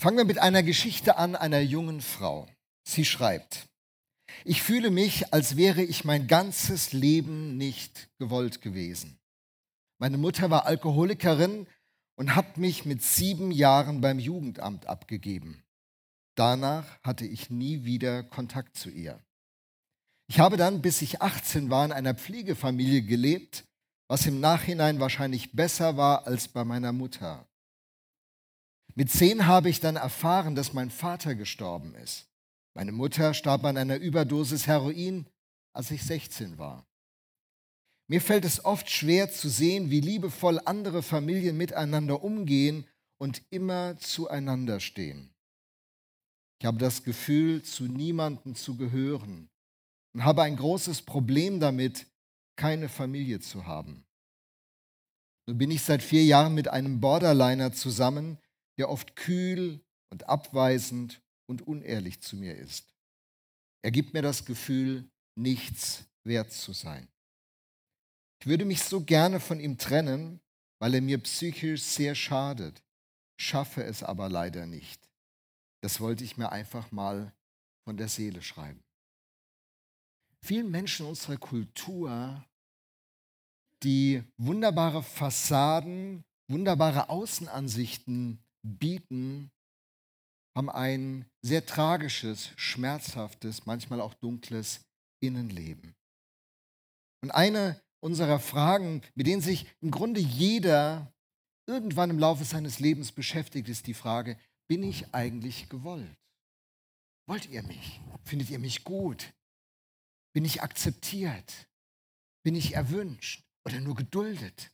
Fangen wir mit einer Geschichte an einer jungen Frau. Sie schreibt, ich fühle mich, als wäre ich mein ganzes Leben nicht gewollt gewesen. Meine Mutter war Alkoholikerin und hat mich mit sieben Jahren beim Jugendamt abgegeben. Danach hatte ich nie wieder Kontakt zu ihr. Ich habe dann, bis ich 18 war, in einer Pflegefamilie gelebt, was im Nachhinein wahrscheinlich besser war als bei meiner Mutter. Mit zehn habe ich dann erfahren, dass mein Vater gestorben ist. Meine Mutter starb an einer Überdosis Heroin, als ich 16 war. Mir fällt es oft schwer zu sehen, wie liebevoll andere Familien miteinander umgehen und immer zueinander stehen. Ich habe das Gefühl, zu niemandem zu gehören und habe ein großes Problem damit, keine Familie zu haben. Nun bin ich seit vier Jahren mit einem Borderliner zusammen, der oft kühl und abweisend und unehrlich zu mir ist. Er gibt mir das Gefühl, nichts wert zu sein. Ich würde mich so gerne von ihm trennen, weil er mir psychisch sehr schadet, schaffe es aber leider nicht. Das wollte ich mir einfach mal von der Seele schreiben. Vielen Menschen unserer Kultur, die wunderbare Fassaden, wunderbare Außenansichten bieten, haben ein sehr tragisches, schmerzhaftes, manchmal auch dunkles Innenleben. Und eine unserer Fragen, mit denen sich im Grunde jeder irgendwann im Laufe seines Lebens beschäftigt, ist die Frage, bin ich eigentlich gewollt? Wollt ihr mich? Findet ihr mich gut? Bin ich akzeptiert? Bin ich erwünscht oder nur geduldet?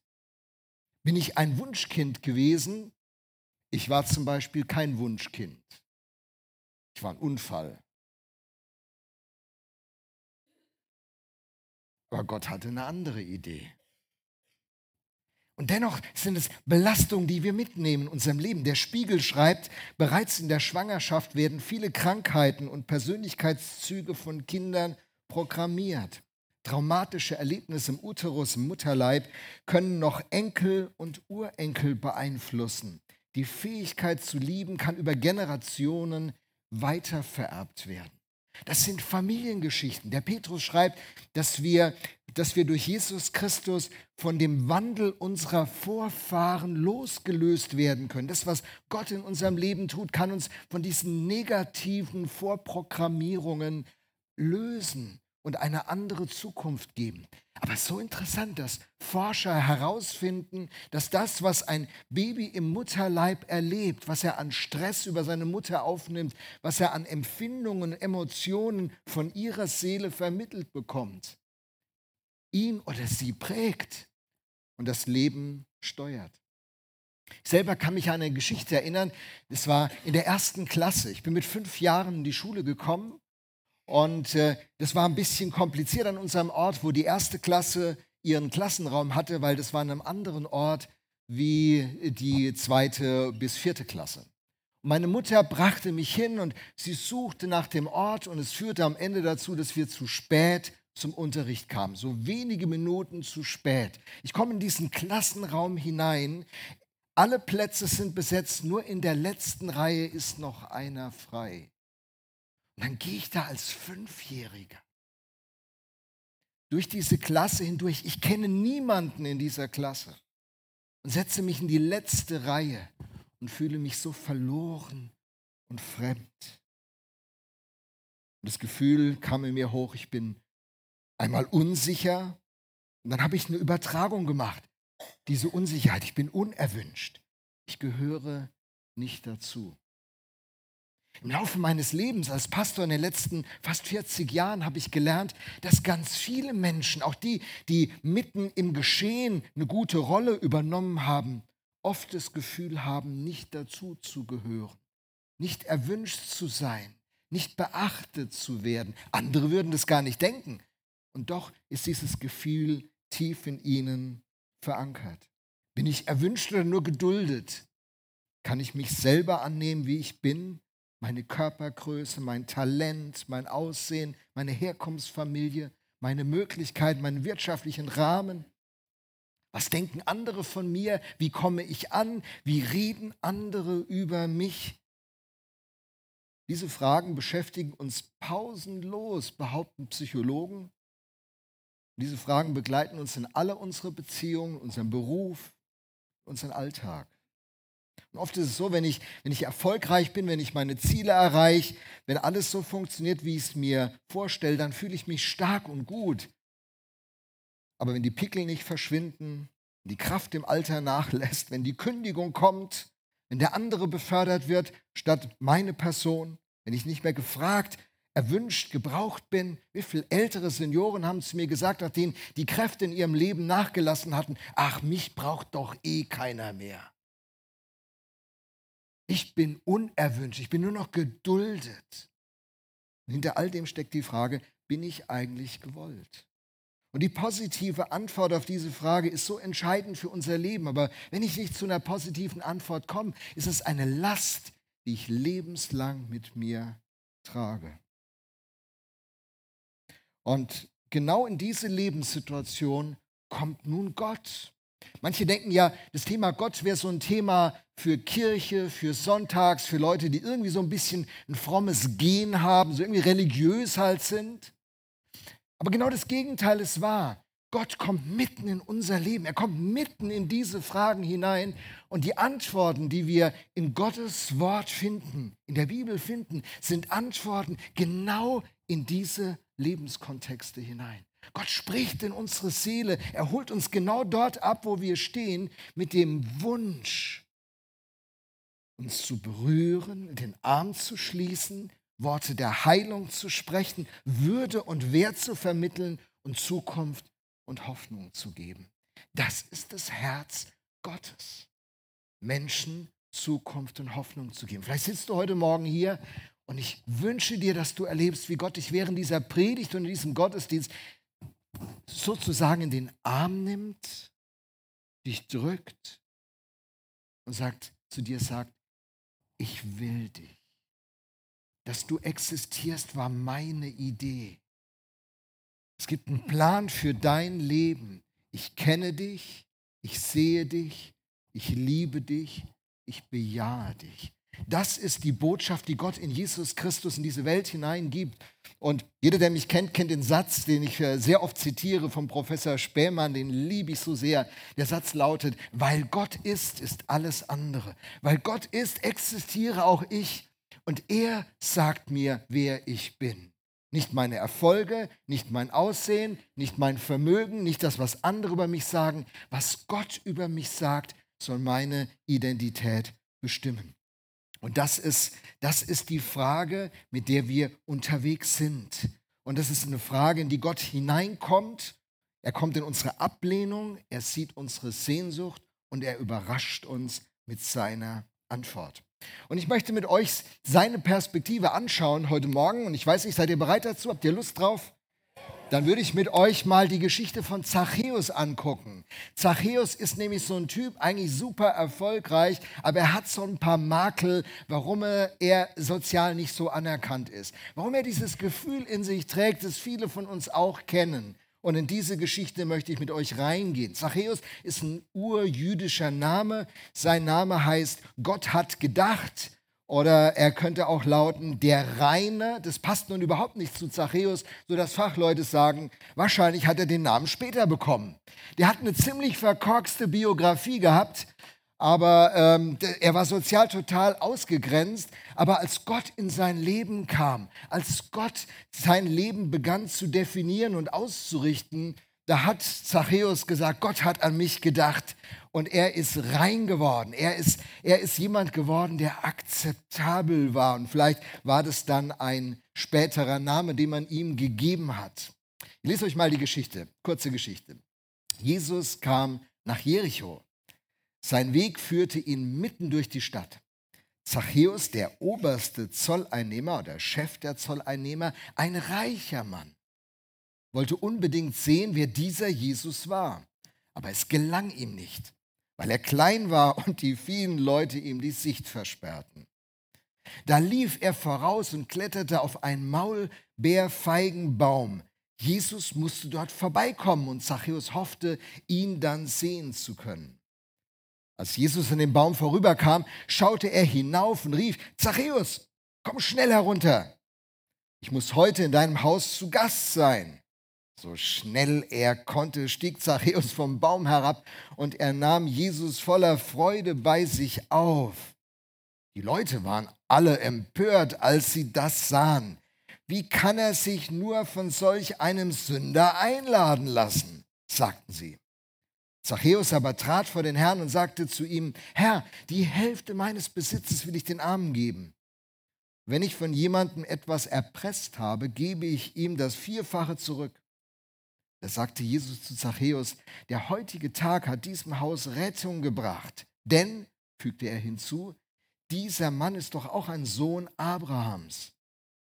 Bin ich ein Wunschkind gewesen ich war zum Beispiel kein Wunschkind. Ich war ein Unfall. Aber Gott hatte eine andere Idee. Und dennoch sind es Belastungen, die wir mitnehmen in unserem Leben. Der Spiegel schreibt, bereits in der Schwangerschaft werden viele Krankheiten und Persönlichkeitszüge von Kindern programmiert. Traumatische Erlebnisse im Uterus, im Mutterleib können noch Enkel und Urenkel beeinflussen. Die Fähigkeit zu lieben kann über Generationen weitervererbt werden. Das sind Familiengeschichten. Der Petrus schreibt, dass wir, dass wir durch Jesus Christus von dem Wandel unserer Vorfahren losgelöst werden können. Das, was Gott in unserem Leben tut, kann uns von diesen negativen Vorprogrammierungen lösen und eine andere Zukunft geben. Aber es ist so interessant, dass Forscher herausfinden, dass das, was ein Baby im Mutterleib erlebt, was er an Stress über seine Mutter aufnimmt, was er an Empfindungen, Emotionen von ihrer Seele vermittelt bekommt, ihn oder sie prägt und das Leben steuert. Ich selber kann mich an eine Geschichte erinnern. Es war in der ersten Klasse. Ich bin mit fünf Jahren in die Schule gekommen und äh, das war ein bisschen kompliziert an unserem Ort, wo die erste Klasse ihren Klassenraum hatte, weil das war an einem anderen Ort wie die zweite bis vierte Klasse. Und meine Mutter brachte mich hin und sie suchte nach dem Ort und es führte am Ende dazu, dass wir zu spät zum Unterricht kamen, so wenige Minuten zu spät. Ich komme in diesen Klassenraum hinein, alle Plätze sind besetzt, nur in der letzten Reihe ist noch einer frei. Und dann gehe ich da als Fünfjähriger durch diese Klasse hindurch. Ich kenne niemanden in dieser Klasse und setze mich in die letzte Reihe und fühle mich so verloren und fremd. Und das Gefühl kam in mir hoch, ich bin einmal unsicher und dann habe ich eine Übertragung gemacht. Diese Unsicherheit, ich bin unerwünscht. Ich gehöre nicht dazu. Im Laufe meines Lebens als Pastor in den letzten fast 40 Jahren habe ich gelernt, dass ganz viele Menschen, auch die, die mitten im Geschehen eine gute Rolle übernommen haben, oft das Gefühl haben, nicht dazu zu gehören, nicht erwünscht zu sein, nicht beachtet zu werden. Andere würden das gar nicht denken. Und doch ist dieses Gefühl tief in ihnen verankert. Bin ich erwünscht oder nur geduldet? Kann ich mich selber annehmen, wie ich bin? Meine Körpergröße, mein Talent, mein Aussehen, meine Herkunftsfamilie, meine Möglichkeiten, meinen wirtschaftlichen Rahmen. Was denken andere von mir? Wie komme ich an? Wie reden andere über mich? Diese Fragen beschäftigen uns pausenlos, behaupten Psychologen. Diese Fragen begleiten uns in alle unsere Beziehungen, unseren Beruf, unseren Alltag. Oft ist es so, wenn ich, wenn ich erfolgreich bin, wenn ich meine Ziele erreiche, wenn alles so funktioniert, wie ich es mir vorstelle, dann fühle ich mich stark und gut. Aber wenn die Pickel nicht verschwinden, die Kraft im Alter nachlässt, wenn die Kündigung kommt, wenn der andere befördert wird statt meine Person, wenn ich nicht mehr gefragt, erwünscht, gebraucht bin. Wie viele ältere Senioren haben zu mir gesagt, nachdem die Kräfte in ihrem Leben nachgelassen hatten, ach, mich braucht doch eh keiner mehr. Ich bin unerwünscht, ich bin nur noch geduldet. Und hinter all dem steckt die Frage, bin ich eigentlich gewollt? Und die positive Antwort auf diese Frage ist so entscheidend für unser Leben. Aber wenn ich nicht zu einer positiven Antwort komme, ist es eine Last, die ich lebenslang mit mir trage. Und genau in diese Lebenssituation kommt nun Gott. Manche denken ja, das Thema Gott wäre so ein Thema für Kirche, für Sonntags, für Leute, die irgendwie so ein bisschen ein frommes Gen haben, so irgendwie religiös halt sind. Aber genau das Gegenteil ist wahr. Gott kommt mitten in unser Leben. Er kommt mitten in diese Fragen hinein. Und die Antworten, die wir in Gottes Wort finden, in der Bibel finden, sind Antworten genau in diese Lebenskontexte hinein. Gott spricht in unsere Seele. Er holt uns genau dort ab, wo wir stehen, mit dem Wunsch, uns zu berühren, den Arm zu schließen, Worte der Heilung zu sprechen, Würde und Wert zu vermitteln und Zukunft und Hoffnung zu geben. Das ist das Herz Gottes. Menschen Zukunft und Hoffnung zu geben. Vielleicht sitzt du heute Morgen hier und ich wünsche dir, dass du erlebst, wie Gott dich während dieser Predigt und in diesem Gottesdienst sozusagen in den Arm nimmt, dich drückt und sagt, zu dir sagt, ich will dich dass du existierst, war meine Idee. Es gibt einen Plan für dein Leben. Ich kenne dich, ich sehe dich, ich liebe dich, ich bejahe dich. Das ist die Botschaft, die Gott in Jesus Christus in diese Welt hineingibt. Und jeder, der mich kennt, kennt den Satz, den ich äh, sehr oft zitiere vom Professor Spähmann, den liebe ich so sehr. Der Satz lautet, weil Gott ist, ist alles andere. Weil Gott ist, existiere auch ich. Und er sagt mir, wer ich bin. Nicht meine Erfolge, nicht mein Aussehen, nicht mein Vermögen, nicht das, was andere über mich sagen. Was Gott über mich sagt, soll meine Identität bestimmen. Und das ist, das ist die Frage, mit der wir unterwegs sind. Und das ist eine Frage, in die Gott hineinkommt. Er kommt in unsere Ablehnung, er sieht unsere Sehnsucht und er überrascht uns mit seiner Antwort. Und ich möchte mit euch seine Perspektive anschauen heute Morgen. Und ich weiß nicht, seid ihr bereit dazu? Habt ihr Lust drauf? Dann würde ich mit euch mal die Geschichte von Zachäus angucken. Zachäus ist nämlich so ein Typ, eigentlich super erfolgreich, aber er hat so ein paar Makel, warum er sozial nicht so anerkannt ist. Warum er dieses Gefühl in sich trägt, das viele von uns auch kennen. Und in diese Geschichte möchte ich mit euch reingehen. Zachäus ist ein urjüdischer Name. Sein Name heißt Gott hat gedacht. Oder er könnte auch lauten der Reine. Das passt nun überhaupt nicht zu Zachäus, sodass Fachleute sagen, wahrscheinlich hat er den Namen später bekommen. Der hat eine ziemlich verkorkste Biografie gehabt aber ähm, er war sozial total ausgegrenzt. Aber als Gott in sein Leben kam, als Gott sein Leben begann zu definieren und auszurichten, da hat Zachäus gesagt, Gott hat an mich gedacht und er ist rein geworden. Er ist, er ist jemand geworden, der akzeptabel war. Und vielleicht war das dann ein späterer Name, den man ihm gegeben hat. Ich lese euch mal die Geschichte, kurze Geschichte. Jesus kam nach Jericho sein Weg führte ihn mitten durch die Stadt. Zachäus, der oberste Zolleinnehmer oder Chef der Zolleinnehmer, ein reicher Mann, wollte unbedingt sehen, wer dieser Jesus war. Aber es gelang ihm nicht, weil er klein war und die vielen Leute ihm die Sicht versperrten. Da lief er voraus und kletterte auf einen Maulbeerfeigenbaum. Jesus musste dort vorbeikommen und Zachäus hoffte, ihn dann sehen zu können. Als Jesus an dem Baum vorüberkam, schaute er hinauf und rief, Zachäus, komm schnell herunter. Ich muss heute in deinem Haus zu Gast sein. So schnell er konnte, stieg Zachäus vom Baum herab und er nahm Jesus voller Freude bei sich auf. Die Leute waren alle empört, als sie das sahen. Wie kann er sich nur von solch einem Sünder einladen lassen? sagten sie. Zachäus aber trat vor den Herrn und sagte zu ihm, Herr, die Hälfte meines Besitzes will ich den Armen geben. Wenn ich von jemandem etwas erpresst habe, gebe ich ihm das Vierfache zurück. Da sagte Jesus zu Zachäus, der heutige Tag hat diesem Haus Rettung gebracht. Denn, fügte er hinzu, dieser Mann ist doch auch ein Sohn Abrahams.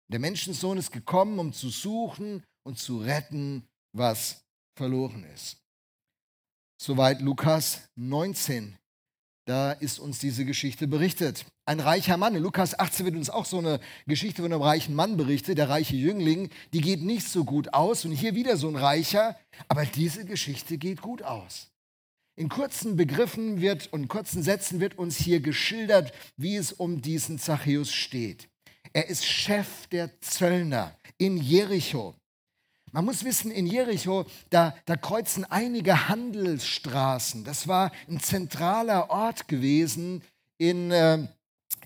Der Menschensohn ist gekommen, um zu suchen und zu retten, was verloren ist. Soweit Lukas 19. Da ist uns diese Geschichte berichtet. Ein reicher Mann. In Lukas 18 wird uns auch so eine Geschichte von einem reichen Mann berichtet, der reiche Jüngling. Die geht nicht so gut aus. Und hier wieder so ein reicher. Aber diese Geschichte geht gut aus. In kurzen Begriffen wird und kurzen Sätzen wird uns hier geschildert, wie es um diesen Zachäus steht. Er ist Chef der Zöllner in Jericho. Man muss wissen, in Jericho, da, da kreuzen einige Handelsstraßen. Das war ein zentraler Ort gewesen in äh,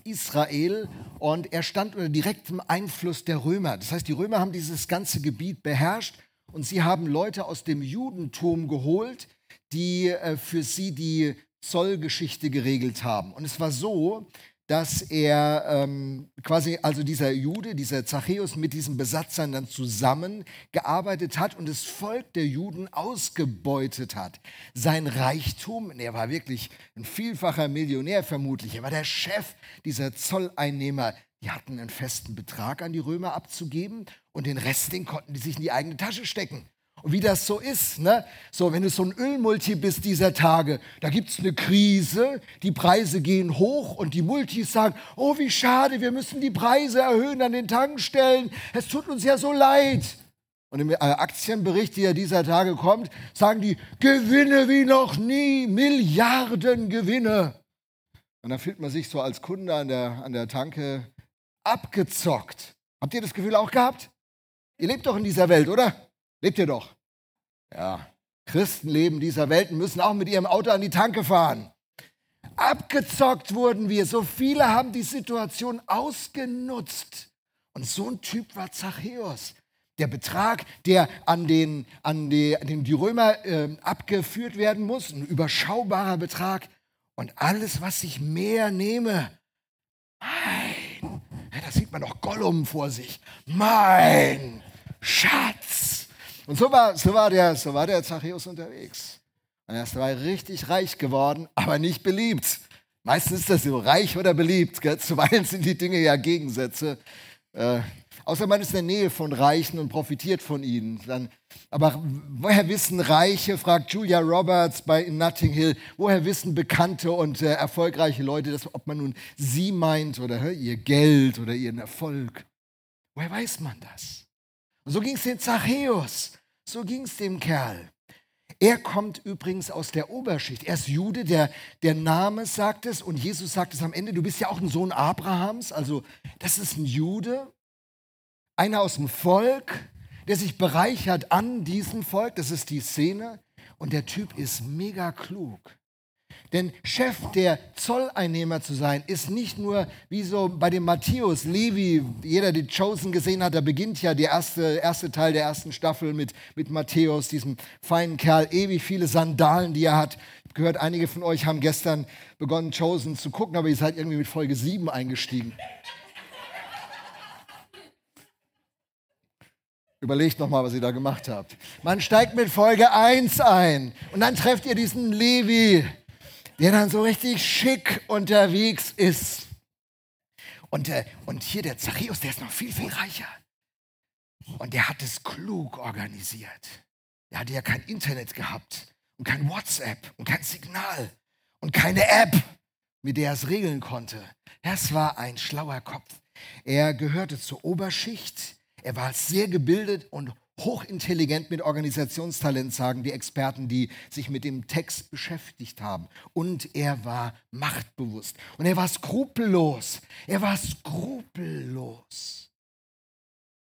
Israel und er stand unter direktem Einfluss der Römer. Das heißt, die Römer haben dieses ganze Gebiet beherrscht und sie haben Leute aus dem Judentum geholt, die äh, für sie die Zollgeschichte geregelt haben. Und es war so, dass er ähm, quasi, also dieser Jude, dieser Zachäus mit diesen Besatzern dann zusammengearbeitet hat und das Volk der Juden ausgebeutet hat. Sein Reichtum, er war wirklich ein vielfacher Millionär vermutlich, er war der Chef dieser Zolleinnehmer. Die hatten einen festen Betrag an die Römer abzugeben und den Rest, den konnten die sich in die eigene Tasche stecken. Und wie das so ist, ne? so wenn du so ein Ölmulti bist dieser Tage, da gibt es eine Krise, die Preise gehen hoch und die Multis sagen, oh wie schade, wir müssen die Preise erhöhen an den Tankstellen, es tut uns ja so leid. Und im äh, Aktienbericht, der dieser Tage kommt, sagen die, Gewinne wie noch nie, Milliarden Gewinne. Und dann fühlt man sich so als Kunde an der, an der Tanke abgezockt. Habt ihr das Gefühl auch gehabt? Ihr lebt doch in dieser Welt, oder? Lebt ihr doch. Ja, Christen leben dieser Welt müssen auch mit ihrem Auto an die Tanke fahren. Abgezockt wurden wir. So viele haben die Situation ausgenutzt. Und so ein Typ war Zachäus. Der Betrag, der an den, an die, an den die Römer äh, abgeführt werden muss, ein überschaubarer Betrag. Und alles, was ich mehr nehme, mein, da sieht man doch Gollum vor sich, mein Schatz. Und so war, so war, der, so der Zachäus unterwegs. Und er ist dabei richtig reich geworden, aber nicht beliebt. Meistens ist das so, reich oder beliebt. Gell? Zuweilen sind die Dinge ja Gegensätze. Äh, außer man ist in der Nähe von Reichen und profitiert von ihnen. Dann, aber woher wissen Reiche, fragt Julia Roberts bei Notting Hill, woher wissen bekannte und äh, erfolgreiche Leute, dass, ob man nun sie meint oder hä, ihr Geld oder ihren Erfolg? Woher weiß man das? So ging es dem Zachäus, so ging es dem Kerl. Er kommt übrigens aus der Oberschicht. Er ist Jude, der, der Name sagt es und Jesus sagt es am Ende, du bist ja auch ein Sohn Abrahams. Also das ist ein Jude, einer aus dem Volk, der sich bereichert an diesem Volk. Das ist die Szene. Und der Typ ist mega klug. Denn Chef der Zolleinnehmer zu sein, ist nicht nur wie so bei dem Matthäus, Levi, jeder, der Chosen gesehen hat, da beginnt ja der erste, erste Teil der ersten Staffel mit, mit Matthäus, diesem feinen Kerl, ewig viele Sandalen, die er hat. Ich habe gehört, einige von euch haben gestern begonnen, Chosen zu gucken, aber ihr seid irgendwie mit Folge 7 eingestiegen. Überlegt nochmal, was ihr da gemacht habt. Man steigt mit Folge 1 ein und dann trefft ihr diesen Levi der dann so richtig schick unterwegs ist. Und, äh, und hier der Zachäus, der ist noch viel, viel reicher. Und der hat es klug organisiert. Der hatte ja kein Internet gehabt und kein WhatsApp und kein Signal und keine App, mit der er es regeln konnte. Das war ein schlauer Kopf. Er gehörte zur Oberschicht. Er war sehr gebildet und hochintelligent mit Organisationstalent, sagen die Experten, die sich mit dem Text beschäftigt haben. Und er war machtbewusst. Und er war skrupellos. Er war skrupellos.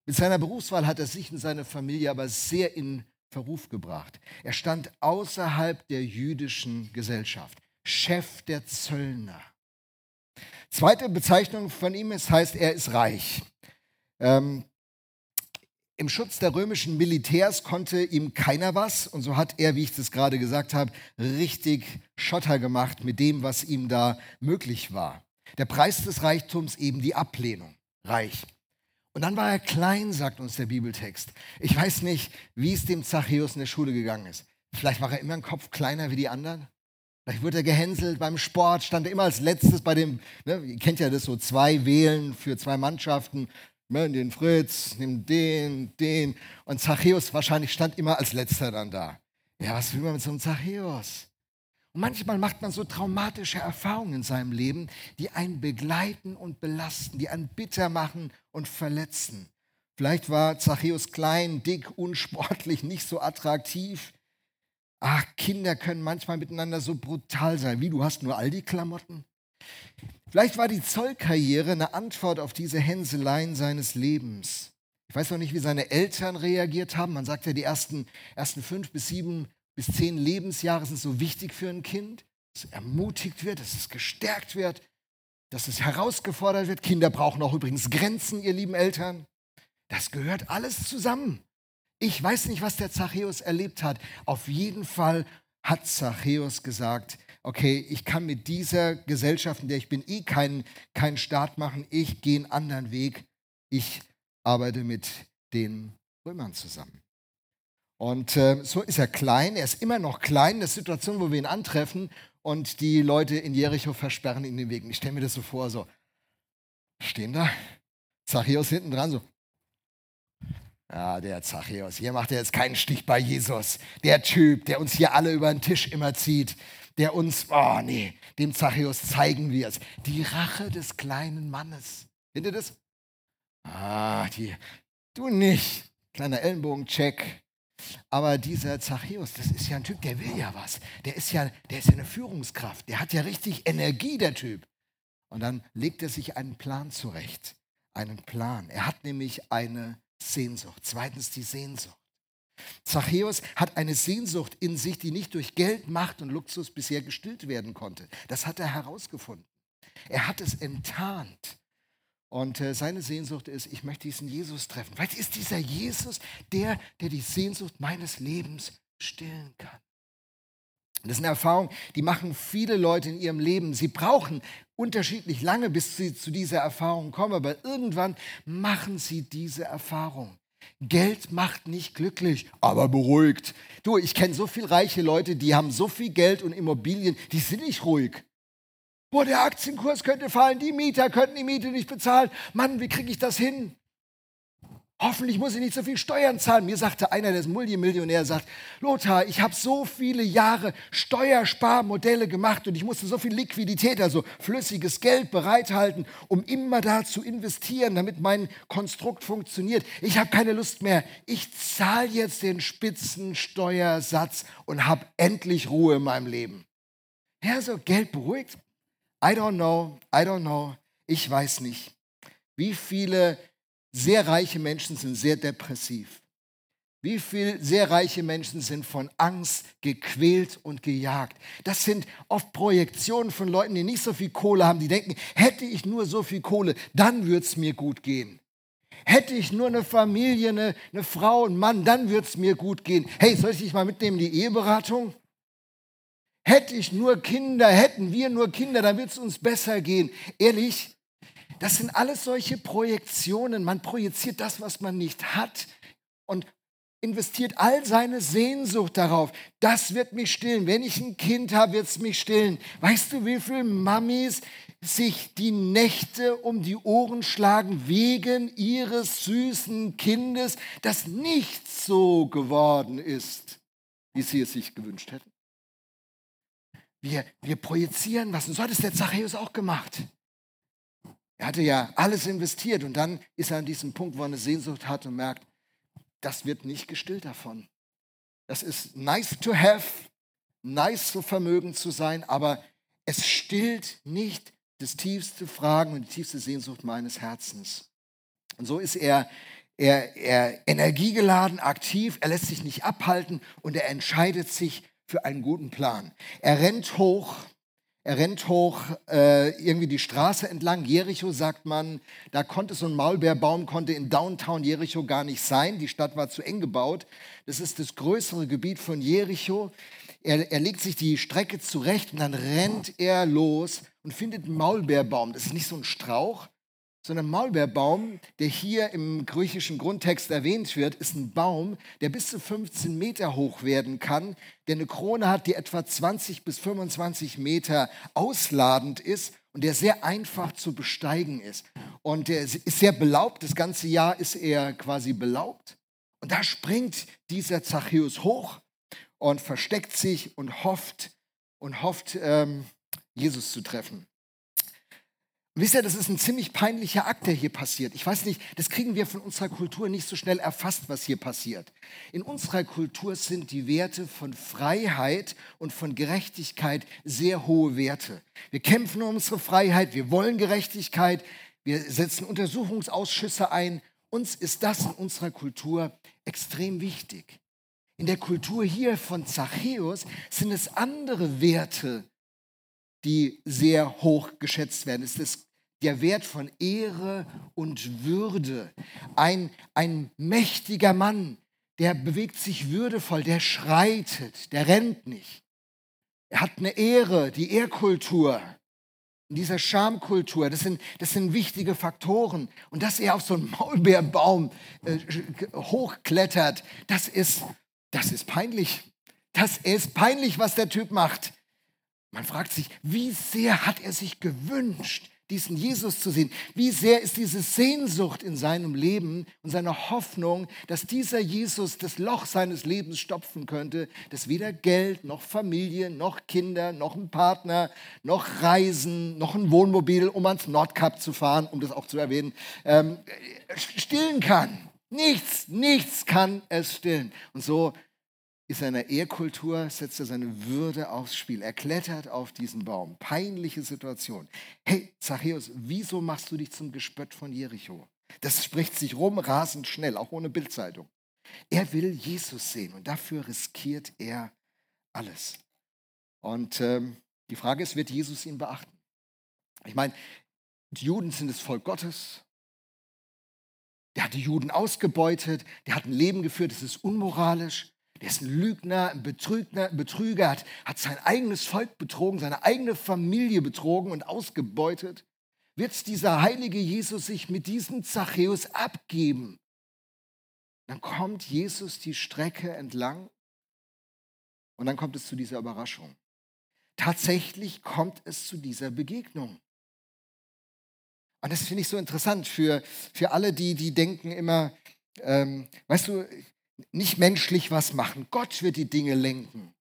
Mit seiner Berufswahl hat er sich und seine Familie aber sehr in Verruf gebracht. Er stand außerhalb der jüdischen Gesellschaft, Chef der Zöllner. Zweite Bezeichnung von ihm ist, heißt, er ist reich. Ähm, Im Schutz der römischen Militärs konnte ihm keiner was und so hat er, wie ich das gerade gesagt habe, richtig Schotter gemacht mit dem, was ihm da möglich war. Der Preis des Reichtums eben die Ablehnung. Reich. Und dann war er klein, sagt uns der Bibeltext. Ich weiß nicht, wie es dem Zachäus in der Schule gegangen ist. Vielleicht war er immer ein Kopf kleiner wie die anderen. Vielleicht wurde er gehänselt beim Sport, stand er immer als letztes bei dem, ne, ihr kennt ja das so, zwei Wählen für zwei Mannschaften. Ne, den Fritz, nimm den, den. Und Zachäus wahrscheinlich stand immer als letzter dann da. Ja, was will man mit so einem Zachäus? Und manchmal macht man so traumatische Erfahrungen in seinem Leben, die einen begleiten und belasten, die einen bitter machen und verletzen. Vielleicht war Zachäus klein, dick, unsportlich, nicht so attraktiv. Ach, Kinder können manchmal miteinander so brutal sein. Wie, du hast nur all die Klamotten? Vielleicht war die Zollkarriere eine Antwort auf diese Hänseleien seines Lebens. Ich weiß noch nicht, wie seine Eltern reagiert haben. Man sagt ja, die ersten, ersten fünf bis sieben bis zehn Lebensjahre sind so wichtig für ein Kind, dass es ermutigt wird, dass es gestärkt wird, dass es herausgefordert wird. Kinder brauchen auch übrigens Grenzen, ihr lieben Eltern. Das gehört alles zusammen. Ich weiß nicht, was der Zachäus erlebt hat. Auf jeden Fall hat Zachäus gesagt, okay, ich kann mit dieser Gesellschaft, in der ich bin, eh keinen kein Staat machen. Ich gehe einen anderen Weg. Ich arbeite mit den Römern zusammen. Und äh, so ist er klein, er ist immer noch klein. Das ist die Situation, wo wir ihn antreffen und die Leute in Jericho versperren ihm den Weg. Ich stelle mir das so vor, so stehen da, Zachäus hinten dran, so. Ja, der Zachäus, hier macht er jetzt keinen Stich bei Jesus. Der Typ, der uns hier alle über den Tisch immer zieht, der uns, oh nee, dem Zachäus zeigen wir es. Die Rache des kleinen Mannes. Findet ihr das? Ah, die, du nicht. Kleiner Ellenbogen-Check. Aber dieser Zachäus, das ist ja ein Typ, der will ja was. Der ist ja, der ist ja eine Führungskraft. Der hat ja richtig Energie, der Typ. Und dann legt er sich einen Plan zurecht. Einen Plan. Er hat nämlich eine Sehnsucht. Zweitens die Sehnsucht. Zachäus hat eine Sehnsucht in sich, die nicht durch Geld, Macht und Luxus bisher gestillt werden konnte. Das hat er herausgefunden. Er hat es enttarnt. Und äh, seine Sehnsucht ist, ich möchte diesen Jesus treffen. Vielleicht ist dieser Jesus der, der die Sehnsucht meines Lebens stillen kann. Das ist eine Erfahrung, die machen viele Leute in ihrem Leben. Sie brauchen unterschiedlich lange, bis sie zu dieser Erfahrung kommen, aber irgendwann machen sie diese Erfahrung. Geld macht nicht glücklich, aber beruhigt. Du, ich kenne so viele reiche Leute, die haben so viel Geld und Immobilien, die sind nicht ruhig. Boah, der Aktienkurs könnte fallen, die Mieter könnten die Miete nicht bezahlen. Mann, wie kriege ich das hin? Hoffentlich muss ich nicht so viel Steuern zahlen. Mir sagte einer, der ist Multimillionär, sagt, Lothar, ich habe so viele Jahre Steuersparmodelle gemacht und ich musste so viel Liquidität, also flüssiges Geld bereithalten, um immer da zu investieren, damit mein Konstrukt funktioniert. Ich habe keine Lust mehr. Ich zahle jetzt den Spitzensteuersatz und habe endlich Ruhe in meinem Leben. Ja, so Geld beruhigt. I don't know, I don't know, ich weiß nicht. Wie viele sehr reiche Menschen sind sehr depressiv? Wie viele sehr reiche Menschen sind von Angst gequält und gejagt? Das sind oft Projektionen von Leuten, die nicht so viel Kohle haben, die denken, hätte ich nur so viel Kohle, dann würde es mir gut gehen. Hätte ich nur eine Familie, eine, eine Frau, einen Mann, dann würde es mir gut gehen. Hey, soll ich dich mal mitnehmen, die Eheberatung? Hätte ich nur Kinder, hätten wir nur Kinder, dann wird es uns besser gehen. Ehrlich, das sind alles solche Projektionen. Man projiziert das, was man nicht hat und investiert all seine Sehnsucht darauf. Das wird mich stillen. Wenn ich ein Kind habe, wird es mich stillen. Weißt du, wie viele Mamis sich die Nächte um die Ohren schlagen wegen ihres süßen Kindes, das nicht so geworden ist, wie sie es sich gewünscht hätten? Wir, wir projizieren was. Und so hat es der Zachäus auch gemacht. Er hatte ja alles investiert und dann ist er an diesem Punkt, wo er eine Sehnsucht hat und merkt, das wird nicht gestillt davon. Das ist nice to have, nice so vermögend zu sein, aber es stillt nicht das tiefste Fragen und die tiefste Sehnsucht meines Herzens. Und so ist er, er, er energiegeladen, aktiv, er lässt sich nicht abhalten und er entscheidet sich für einen guten Plan. Er rennt hoch, er rennt hoch äh, irgendwie die Straße entlang. Jericho sagt man, da konnte so ein Maulbeerbaum konnte in Downtown Jericho gar nicht sein. Die Stadt war zu eng gebaut. Das ist das größere Gebiet von Jericho. Er, er legt sich die Strecke zurecht und dann rennt er los und findet einen Maulbeerbaum. Das ist nicht so ein Strauch, sondern Maulbeerbaum, der hier im griechischen Grundtext erwähnt wird, ist ein Baum, der bis zu 15 Meter hoch werden kann, der eine Krone hat, die etwa 20 bis 25 Meter ausladend ist und der sehr einfach zu besteigen ist. Und der ist sehr belaubt, das ganze Jahr ist er quasi belaubt. Und da springt dieser Zachäus hoch und versteckt sich und hofft und hofft, ähm, Jesus zu treffen. Wisst ihr, das ist ein ziemlich peinlicher Akt, der hier passiert. Ich weiß nicht, das kriegen wir von unserer Kultur nicht so schnell erfasst, was hier passiert. In unserer Kultur sind die Werte von Freiheit und von Gerechtigkeit sehr hohe Werte. Wir kämpfen um unsere Freiheit, wir wollen Gerechtigkeit, wir setzen Untersuchungsausschüsse ein. Uns ist das in unserer Kultur extrem wichtig. In der Kultur hier von Zachäus sind es andere Werte, die sehr hoch geschätzt werden. Es ist der Wert von Ehre und Würde. Ein, ein mächtiger Mann, der bewegt sich würdevoll, der schreitet, der rennt nicht. Er hat eine Ehre, die Ehrkultur. In dieser Schamkultur, das sind, das sind wichtige Faktoren. Und dass er auf so einen Maulbeerbaum äh, hochklettert, das ist, das ist peinlich. Das ist peinlich, was der Typ macht. Man fragt sich, wie sehr hat er sich gewünscht, diesen Jesus zu sehen. Wie sehr ist diese Sehnsucht in seinem Leben und seine Hoffnung, dass dieser Jesus das Loch seines Lebens stopfen könnte, dass weder Geld noch Familie noch Kinder noch ein Partner noch Reisen noch ein Wohnmobil, um ans Nordkap zu fahren, um das auch zu erwähnen, ähm, stillen kann. Nichts, nichts kann es stillen. Und so in der Ehrkultur, setzt er seine Würde aufs Spiel. Er klettert auf diesen Baum. Peinliche Situation. Hey, Zachäus, wieso machst du dich zum Gespött von Jericho? Das spricht sich rum rasend schnell, auch ohne Bildzeitung. Er will Jesus sehen und dafür riskiert er alles. Und ähm, die Frage ist, wird Jesus ihn beachten? Ich meine, die Juden sind das Volk Gottes. Der hat die Juden ausgebeutet, der hat ein Leben geführt, das ist unmoralisch. Der ist ein Lügner, ein Betrüger, Betrüger hat, hat sein eigenes Volk betrogen, seine eigene Familie betrogen und ausgebeutet. Wird dieser heilige Jesus sich mit diesem Zachäus abgeben? Dann kommt Jesus die Strecke entlang und dann kommt es zu dieser Überraschung. Tatsächlich kommt es zu dieser Begegnung. Und das finde ich so interessant für, für alle, die, die denken immer, ähm, weißt du, nicht menschlich was machen. Gott wird die Dinge lenken.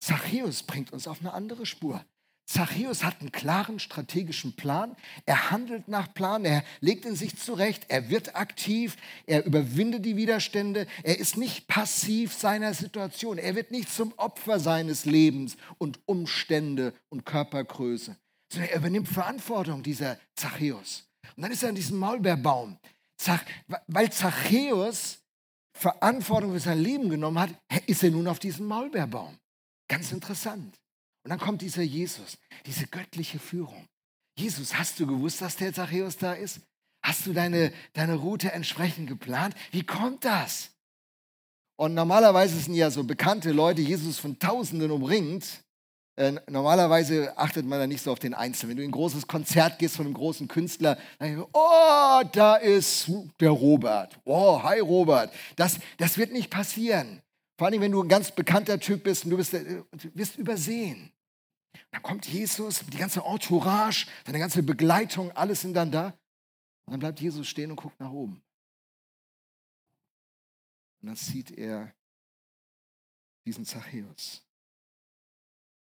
Zachäus bringt uns auf eine andere Spur. Zachäus hat einen klaren strategischen Plan. Er handelt nach Plan. Er legt in sich zurecht. Er wird aktiv. Er überwindet die Widerstände. Er ist nicht passiv seiner Situation. Er wird nicht zum Opfer seines Lebens und Umstände und Körpergröße, sondern er übernimmt Verantwortung, dieser Zachäus. Und dann ist er in diesem Maulbeerbaum. Weil Zachäus Verantwortung für sein Leben genommen hat, ist er nun auf diesem Maulbeerbaum. Ganz interessant. Und dann kommt dieser Jesus, diese göttliche Führung. Jesus, hast du gewusst, dass der Zachäus da ist? Hast du deine, deine Route entsprechend geplant? Wie kommt das? Und normalerweise sind ja so bekannte Leute, Jesus von Tausenden umringt. Äh, normalerweise achtet man da nicht so auf den Einzelnen. Wenn du in ein großes Konzert gehst von einem großen Künstler, dann denkst du, oh, da ist der Robert. Oh, hi Robert. Das, das wird nicht passieren. Vor allem, wenn du ein ganz bekannter Typ bist und du bist, äh, wirst übersehen. Dann kommt Jesus, die ganze Entourage, seine ganze Begleitung, alles sind dann da. Und dann bleibt Jesus stehen und guckt nach oben. Und dann sieht er diesen Zachäus.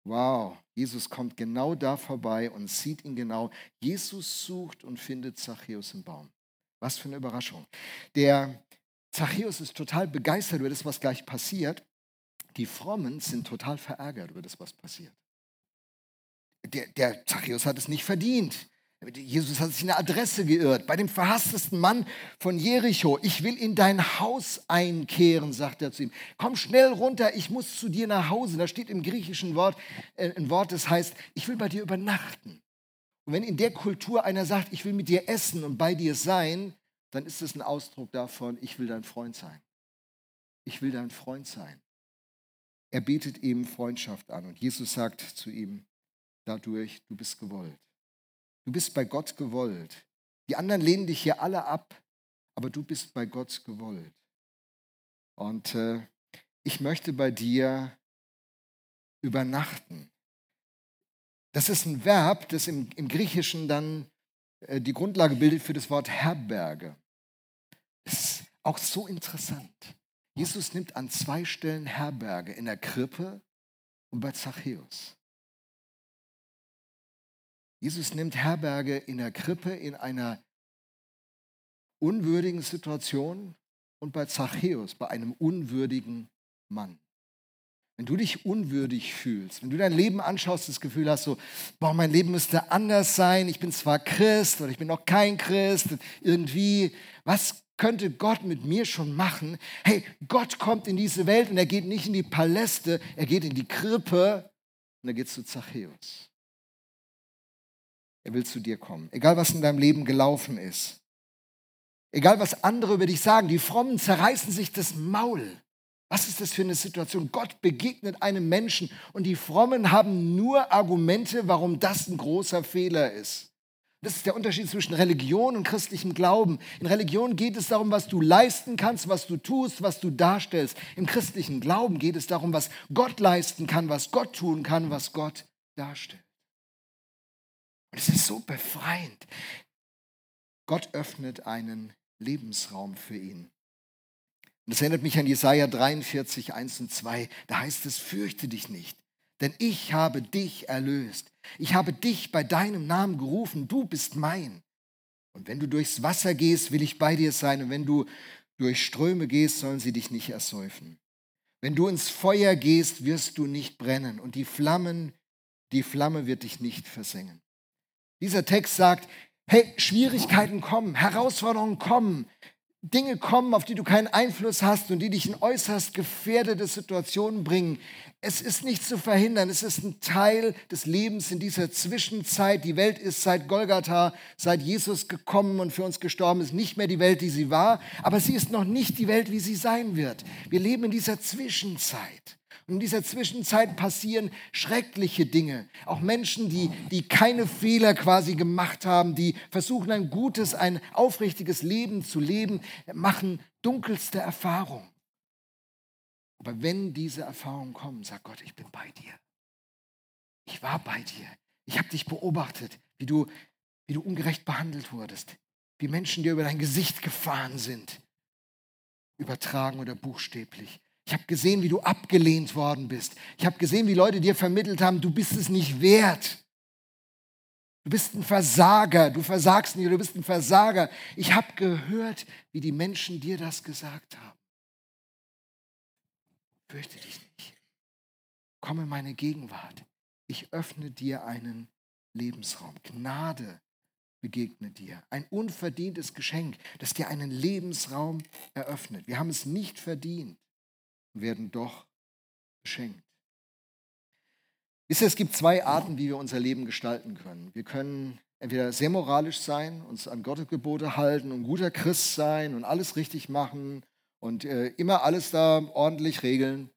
Wow, Jesus kommt genau da vorbei und sieht ihn genau. Jesus sucht und findet Zachäus im Baum. Was für eine Überraschung. Der, Zachäus ist total begeistert über das, was gleich passiert. Die Frommen sind total verärgert über das, was passiert. Der, der Zachäus hat es nicht verdient. Jesus hat sich eine Adresse geirrt. Bei dem verhasstesten Mann von Jericho. Ich will in dein Haus einkehren, sagt er zu ihm. Komm schnell runter, ich muss zu dir nach Hause. Da steht im griechischen Wort äh, ein Wort, das heißt, ich will bei dir übernachten. Und wenn in der Kultur einer sagt, ich will mit dir essen und bei dir sein, dann ist es ein Ausdruck davon, ich will dein Freund sein. Ich will dein Freund sein. Er bietet ihm Freundschaft an und Jesus sagt zu ihm, dadurch, du bist gewollt. Du bist bei Gott gewollt. Die anderen lehnen dich hier alle ab, aber du bist bei Gott gewollt. Und äh, ich möchte bei dir übernachten. Das ist ein Verb, das im, im Griechischen dann äh, die Grundlage bildet für das Wort Herberge. Das ist auch so interessant. Jesus nimmt an zwei Stellen Herberge, in der Krippe und bei Zachäus. Jesus nimmt Herberge in der Krippe in einer unwürdigen Situation und bei Zachäus, bei einem unwürdigen Mann. Wenn du dich unwürdig fühlst, wenn du dein Leben anschaust, das Gefühl hast, so, boah, mein Leben müsste anders sein, ich bin zwar Christ oder ich bin noch kein Christ, irgendwie, was könnte Gott mit mir schon machen? Hey, Gott kommt in diese Welt und er geht nicht in die Paläste, er geht in die Krippe und er geht zu Zachäus. Er will zu dir kommen. Egal, was in deinem Leben gelaufen ist. Egal, was andere über dich sagen. Die Frommen zerreißen sich das Maul. Was ist das für eine Situation? Gott begegnet einem Menschen und die Frommen haben nur Argumente, warum das ein großer Fehler ist. Das ist der Unterschied zwischen Religion und christlichem Glauben. In Religion geht es darum, was du leisten kannst, was du tust, was du darstellst. Im christlichen Glauben geht es darum, was Gott leisten kann, was Gott tun kann, was Gott darstellt. Und es ist so befreiend. Gott öffnet einen Lebensraum für ihn. Und das erinnert mich an Jesaja 43, 1 und 2. Da heißt es: Fürchte dich nicht, denn ich habe dich erlöst. Ich habe dich bei deinem Namen gerufen, du bist mein. Und wenn du durchs Wasser gehst, will ich bei dir sein. Und wenn du durch Ströme gehst, sollen sie dich nicht ersäufen. Wenn du ins Feuer gehst, wirst du nicht brennen. Und die Flammen, die Flamme wird dich nicht versengen. Dieser Text sagt, hey, Schwierigkeiten kommen, Herausforderungen kommen, Dinge kommen, auf die du keinen Einfluss hast und die dich in äußerst gefährdete Situationen bringen. Es ist nicht zu verhindern, es ist ein Teil des Lebens in dieser Zwischenzeit. Die Welt ist seit Golgatha, seit Jesus gekommen und für uns gestorben ist, nicht mehr die Welt, die sie war, aber sie ist noch nicht die Welt, wie sie sein wird. Wir leben in dieser Zwischenzeit. In dieser Zwischenzeit passieren schreckliche Dinge. Auch Menschen, die, die keine Fehler quasi gemacht haben, die versuchen ein gutes, ein aufrichtiges Leben zu leben, machen dunkelste Erfahrungen. Aber wenn diese Erfahrungen kommen, sagt Gott, ich bin bei dir. Ich war bei dir. Ich habe dich beobachtet, wie du, wie du ungerecht behandelt wurdest, wie Menschen dir über dein Gesicht gefahren sind, übertragen oder buchstäblich. Ich habe gesehen, wie du abgelehnt worden bist. Ich habe gesehen, wie Leute dir vermittelt haben, du bist es nicht wert. Du bist ein Versager, du versagst nicht, du bist ein Versager. Ich habe gehört, wie die Menschen dir das gesagt haben. Fürchte dich nicht. Komm in meine Gegenwart. Ich öffne dir einen Lebensraum. Gnade begegne dir. Ein unverdientes Geschenk, das dir einen Lebensraum eröffnet. Wir haben es nicht verdient werden doch beschenkt. Wisst ihr, es gibt zwei Arten, wie wir unser Leben gestalten können. Wir können entweder sehr moralisch sein, uns an Gottes Gebote halten und guter Christ sein und alles richtig machen und äh, immer alles da ordentlich regeln.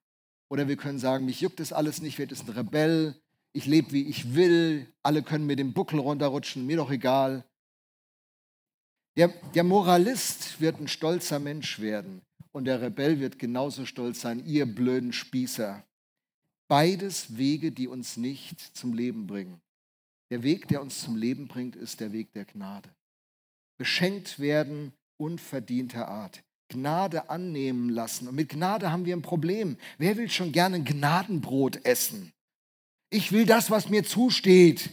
Oder wir können sagen, mich juckt das alles nicht, werde ein Rebell, ich lebe wie ich will, alle können mir den Buckel runterrutschen, mir doch egal. Der, der Moralist wird ein stolzer Mensch werden. Und der Rebell wird genauso stolz sein, ihr blöden Spießer. Beides Wege, die uns nicht zum Leben bringen. Der Weg, der uns zum Leben bringt, ist der Weg der Gnade. Beschenkt werden unverdienter Art. Gnade annehmen lassen. Und mit Gnade haben wir ein Problem. Wer will schon gerne ein Gnadenbrot essen? Ich will das, was mir zusteht.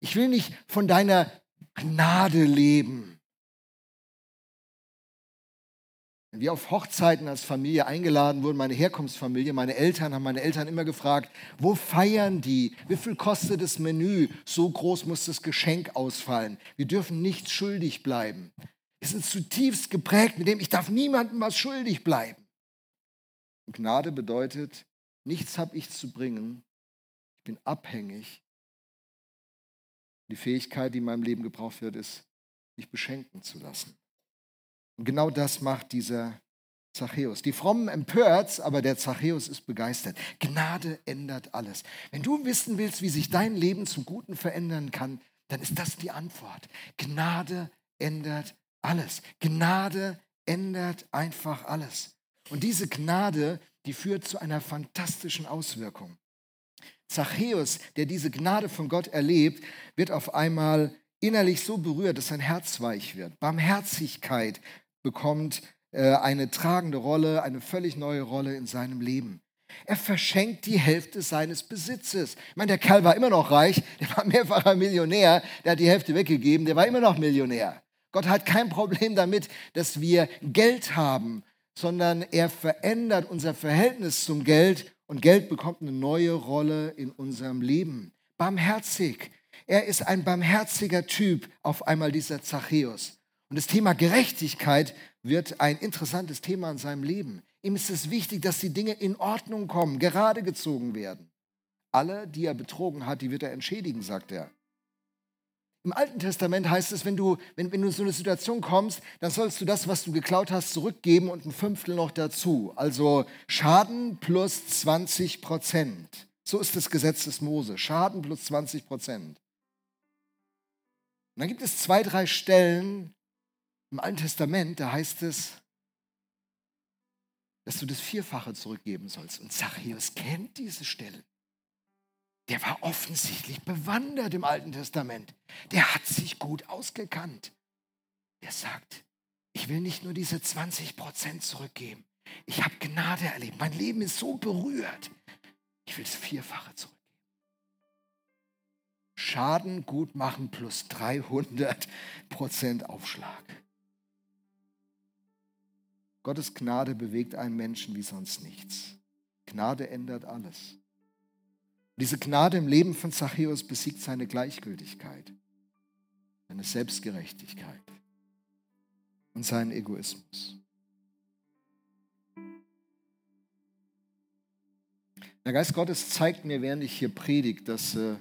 Ich will nicht von deiner Gnade leben. Wenn wir auf Hochzeiten als Familie eingeladen wurden, meine Herkunftsfamilie, meine Eltern haben meine Eltern immer gefragt, wo feiern die? Wie viel kostet das Menü? So groß muss das Geschenk ausfallen. Wir dürfen nichts schuldig bleiben. Wir sind zutiefst geprägt mit dem, ich darf niemandem was schuldig bleiben. Und Gnade bedeutet, nichts habe ich zu bringen. Ich bin abhängig. Die Fähigkeit, die in meinem Leben gebraucht wird, ist, mich beschenken zu lassen. Und genau das macht dieser Zachäus. Die Frommen empört, aber der Zachäus ist begeistert. Gnade ändert alles. Wenn du wissen willst, wie sich dein Leben zum Guten verändern kann, dann ist das die Antwort. Gnade ändert alles. Gnade ändert einfach alles. Und diese Gnade, die führt zu einer fantastischen Auswirkung. Zachäus, der diese Gnade von Gott erlebt, wird auf einmal innerlich so berührt, dass sein Herz weich wird. Barmherzigkeit bekommt äh, eine tragende Rolle, eine völlig neue Rolle in seinem Leben. Er verschenkt die Hälfte seines Besitzes. Ich meine, der Kerl war immer noch reich, der war mehrfacher Millionär, der hat die Hälfte weggegeben, der war immer noch Millionär. Gott hat kein Problem damit, dass wir Geld haben, sondern er verändert unser Verhältnis zum Geld und Geld bekommt eine neue Rolle in unserem Leben. Barmherzig. Er ist ein barmherziger Typ, auf einmal dieser Zachäus. Und das Thema Gerechtigkeit wird ein interessantes Thema in seinem Leben. Ihm ist es wichtig, dass die Dinge in Ordnung kommen, gerade gezogen werden. Alle, die er betrogen hat, die wird er entschädigen, sagt er. Im Alten Testament heißt es, wenn du, wenn, wenn du in so eine Situation kommst, dann sollst du das, was du geklaut hast, zurückgeben und ein Fünftel noch dazu. Also Schaden plus 20 Prozent. So ist das Gesetz des Mose. Schaden plus 20 Prozent. Und dann gibt es zwei, drei Stellen, im Alten Testament, da heißt es, dass du das Vierfache zurückgeben sollst. Und Zachäus kennt diese Stellen. Der war offensichtlich bewandert im Alten Testament. Der hat sich gut ausgekannt. Der sagt, ich will nicht nur diese 20 Prozent zurückgeben. Ich habe Gnade erlebt. Mein Leben ist so berührt. Ich will das Vierfache zurückgeben. Schaden gut machen plus 300 Prozent Aufschlag. Gottes Gnade bewegt einen Menschen wie sonst nichts. Gnade ändert alles. Diese Gnade im Leben von Zachäus besiegt seine Gleichgültigkeit, seine Selbstgerechtigkeit und seinen Egoismus. Der Geist Gottes zeigt mir, während ich hier predige, dass, äh,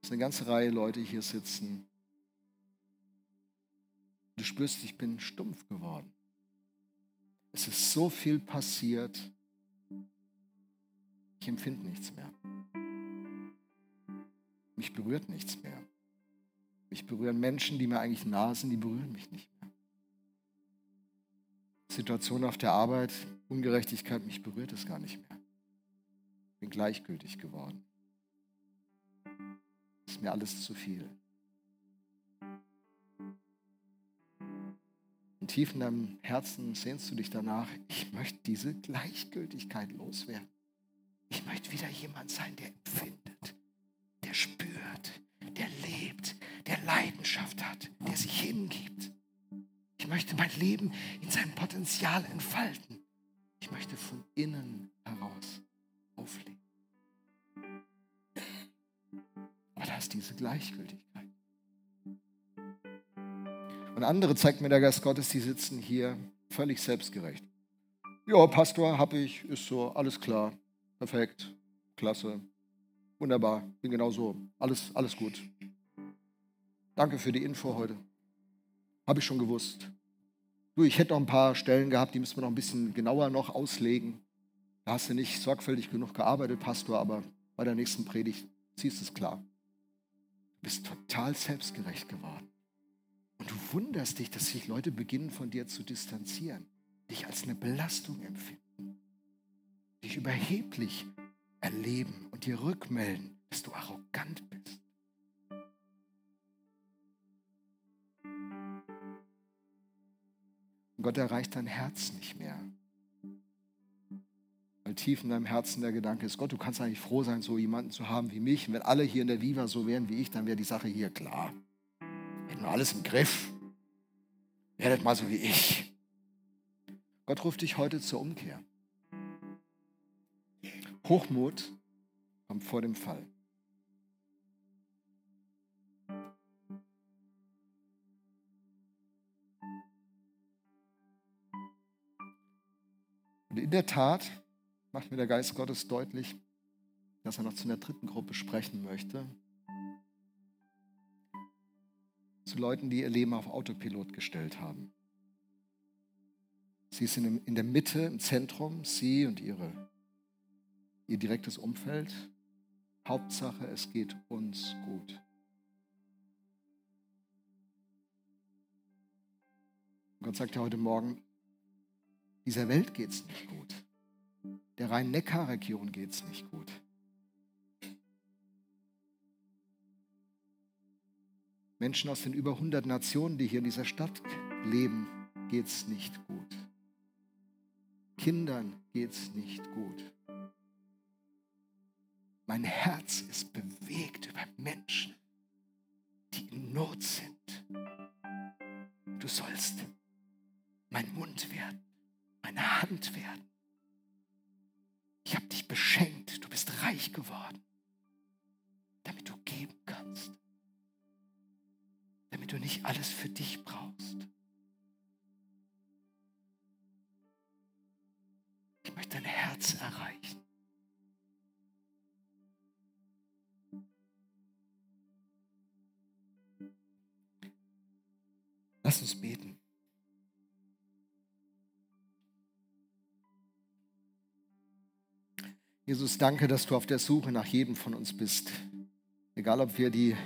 dass eine ganze Reihe Leute hier sitzen, Du spürst, ich bin stumpf geworden. Es ist so viel passiert. Ich empfinde nichts mehr. Mich berührt nichts mehr. Mich berühren Menschen, die mir eigentlich nah sind, die berühren mich nicht mehr. Situationen auf der Arbeit, Ungerechtigkeit, mich berührt es gar nicht mehr. Ich bin gleichgültig geworden. Ist mir alles zu viel. Und tief in deinem Herzen sehnst du dich danach, ich möchte diese Gleichgültigkeit loswerden. Ich möchte wieder jemand sein, der empfindet, der spürt, der lebt, der Leidenschaft hat, der sich hingibt. Ich möchte mein Leben in seinem Potenzial entfalten. Ich möchte von innen heraus aufleben. Aber da ist diese Gleichgültigkeit. Und andere zeigt mir der Geist Gottes, die sitzen hier völlig selbstgerecht. Ja, Pastor, hab ich, ist so, alles klar, perfekt, klasse, wunderbar, bin genau so, alles, alles gut. Danke für die Info heute. Habe ich schon gewusst. Du, ich hätte noch ein paar Stellen gehabt, die müssen wir noch ein bisschen genauer noch auslegen. Da hast du nicht sorgfältig genug gearbeitet, Pastor, aber bei der nächsten Predigt siehst du es klar. Du bist total selbstgerecht geworden. Und du wunderst dich, dass sich Leute beginnen von dir zu distanzieren, dich als eine Belastung empfinden, dich überheblich erleben und dir rückmelden, dass du arrogant bist. Und Gott erreicht dein Herz nicht mehr. Weil tief in deinem Herzen der Gedanke ist, Gott, du kannst eigentlich froh sein, so jemanden zu haben wie mich. Und wenn alle hier in der Viva so wären wie ich, dann wäre die Sache hier klar hätten wir alles im Griff. Werdet mal so wie ich. Gott ruft dich heute zur Umkehr. Hochmut kommt vor dem Fall. Und in der Tat macht mir der Geist Gottes deutlich, dass er noch zu einer dritten Gruppe sprechen möchte. Zu Leuten, die ihr Leben auf Autopilot gestellt haben. Sie sind in der Mitte, im Zentrum, sie und ihre, ihr direktes Umfeld. Hauptsache, es geht uns gut. Gott sagt ja heute Morgen, dieser Welt geht es nicht gut. Der Rhein-Neckar-Region geht es nicht gut. Menschen aus den über 100 Nationen, die hier in dieser Stadt leben, geht es nicht gut. Kindern geht es nicht gut. Mein Herz ist bewegt über Menschen, die in Not sind. Du sollst mein Mund werden meine Hand werden. Ich habe dich beschenkt, du bist reich geworden, damit du geben kannst, damit du nicht alles für dich brauchst. Ich möchte dein Herz erreichen. Lass uns beten. Jesus, danke, dass du auf der Suche nach jedem von uns bist. Egal, ob wir die,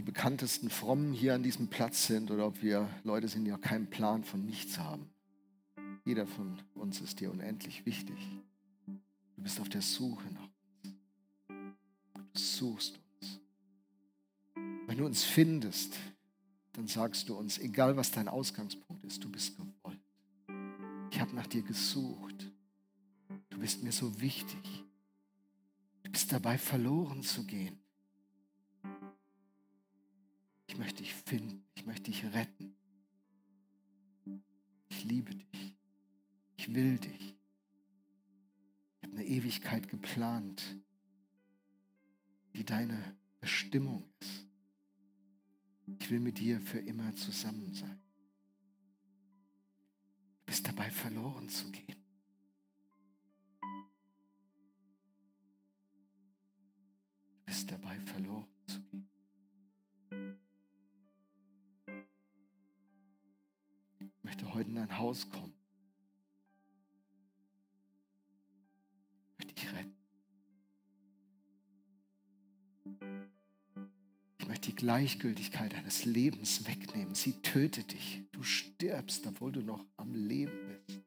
die bekanntesten Frommen hier an diesem Platz sind oder ob wir Leute sind, die auch keinen Plan von nichts haben. Jeder von uns ist dir unendlich wichtig. Du bist auf der Suche nach uns. Du suchst uns. Wenn du uns findest, dann sagst du uns, egal was dein Ausgangspunkt ist, du bist gewollt. Ich habe nach dir gesucht. Du bist mir so wichtig. Du bist dabei, verloren zu gehen. Möchte dich finden. Ich möchte dich retten. Ich liebe dich. Ich will dich. Ich habe eine Ewigkeit geplant, die deine Bestimmung ist. Ich will mit dir für immer zusammen sein. Du bist dabei, verloren zu gehen. bist dabei verloren zu gehen. Möchte heute in dein Haus kommen. Ich möchte dich retten. Ich möchte die Gleichgültigkeit deines Lebens wegnehmen. Sie tötet dich. Du stirbst, obwohl du noch am Leben bist.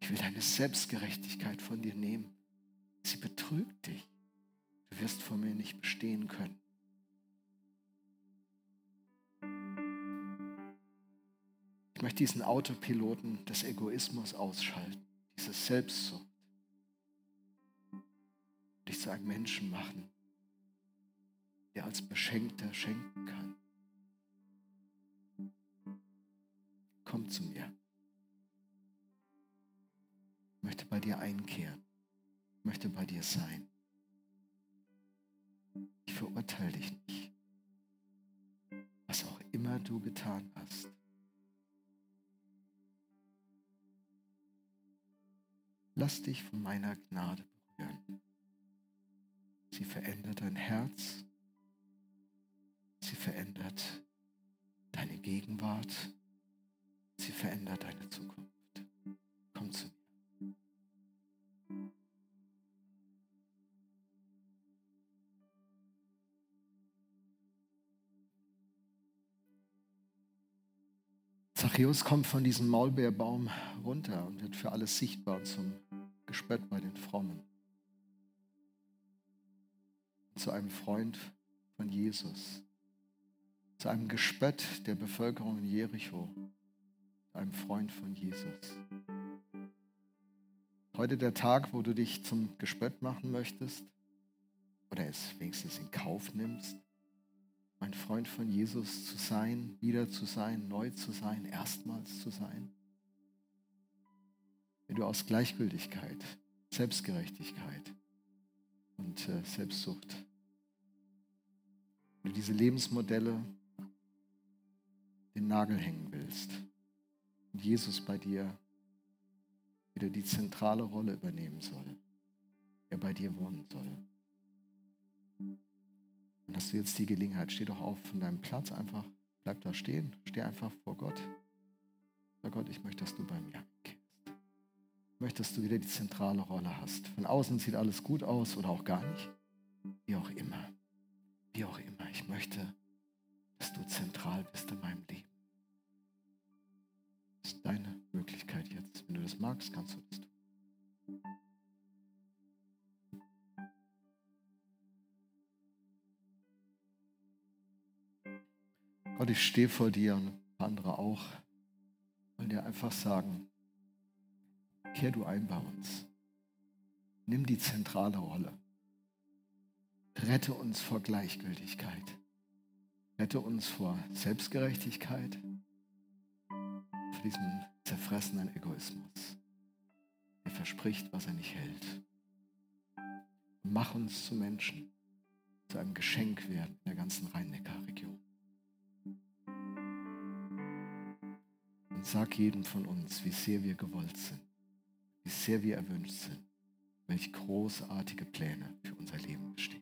Ich will deine Selbstgerechtigkeit von dir nehmen. Sie betrügt dich. Du wirst vor mir nicht bestehen können. Ich möchte diesen Autopiloten des Egoismus ausschalten, diese Selbstsucht. Dich zu einem Menschen machen, der als Beschenkter schenken kann. Komm zu mir. Ich möchte bei dir einkehren möchte bei dir sein. Ich verurteile dich nicht. Was auch immer du getan hast. Lass dich von meiner Gnade berühren. Sie verändert dein Herz. Sie verändert deine Gegenwart. Sie verändert deine Zukunft. Zachäus kommt von diesem Maulbeerbaum runter und wird für alles sichtbar zum Gespött bei den Frommen. Zu einem Freund von Jesus. Zu einem Gespött der Bevölkerung in Jericho. Einem Freund von Jesus. Heute der Tag, wo du dich zum Gespött machen möchtest oder es wenigstens in Kauf nimmst, ein Freund von Jesus zu sein, wieder zu sein, neu zu sein, erstmals zu sein. Wenn du aus Gleichgültigkeit, Selbstgerechtigkeit und äh, Selbstsucht, wenn du diese Lebensmodelle den Nagel hängen willst und Jesus bei dir wieder die zentrale Rolle übernehmen soll, er bei dir wohnen soll. Dann hast du jetzt die Gelegenheit, steh doch auf von deinem Platz einfach, bleib da stehen, steh einfach vor Gott. Sag Gott, ich möchte, dass du bei mir gehst. Ich möchte, dass du wieder die zentrale Rolle hast. Von außen sieht alles gut aus oder auch gar nicht. Stehe vor dir und andere auch, wollen dir einfach sagen, kehr du ein bei uns. Nimm die zentrale Rolle. Rette uns vor Gleichgültigkeit. Rette uns vor Selbstgerechtigkeit, vor diesem zerfressenen Egoismus, der verspricht, was er nicht hält. Mach uns zu Menschen, zu einem Geschenk werden in der ganzen Rhein-Neckar-Region. Und sag jedem von uns, wie sehr wir gewollt sind, wie sehr wir erwünscht sind, welche großartige Pläne für unser Leben bestehen.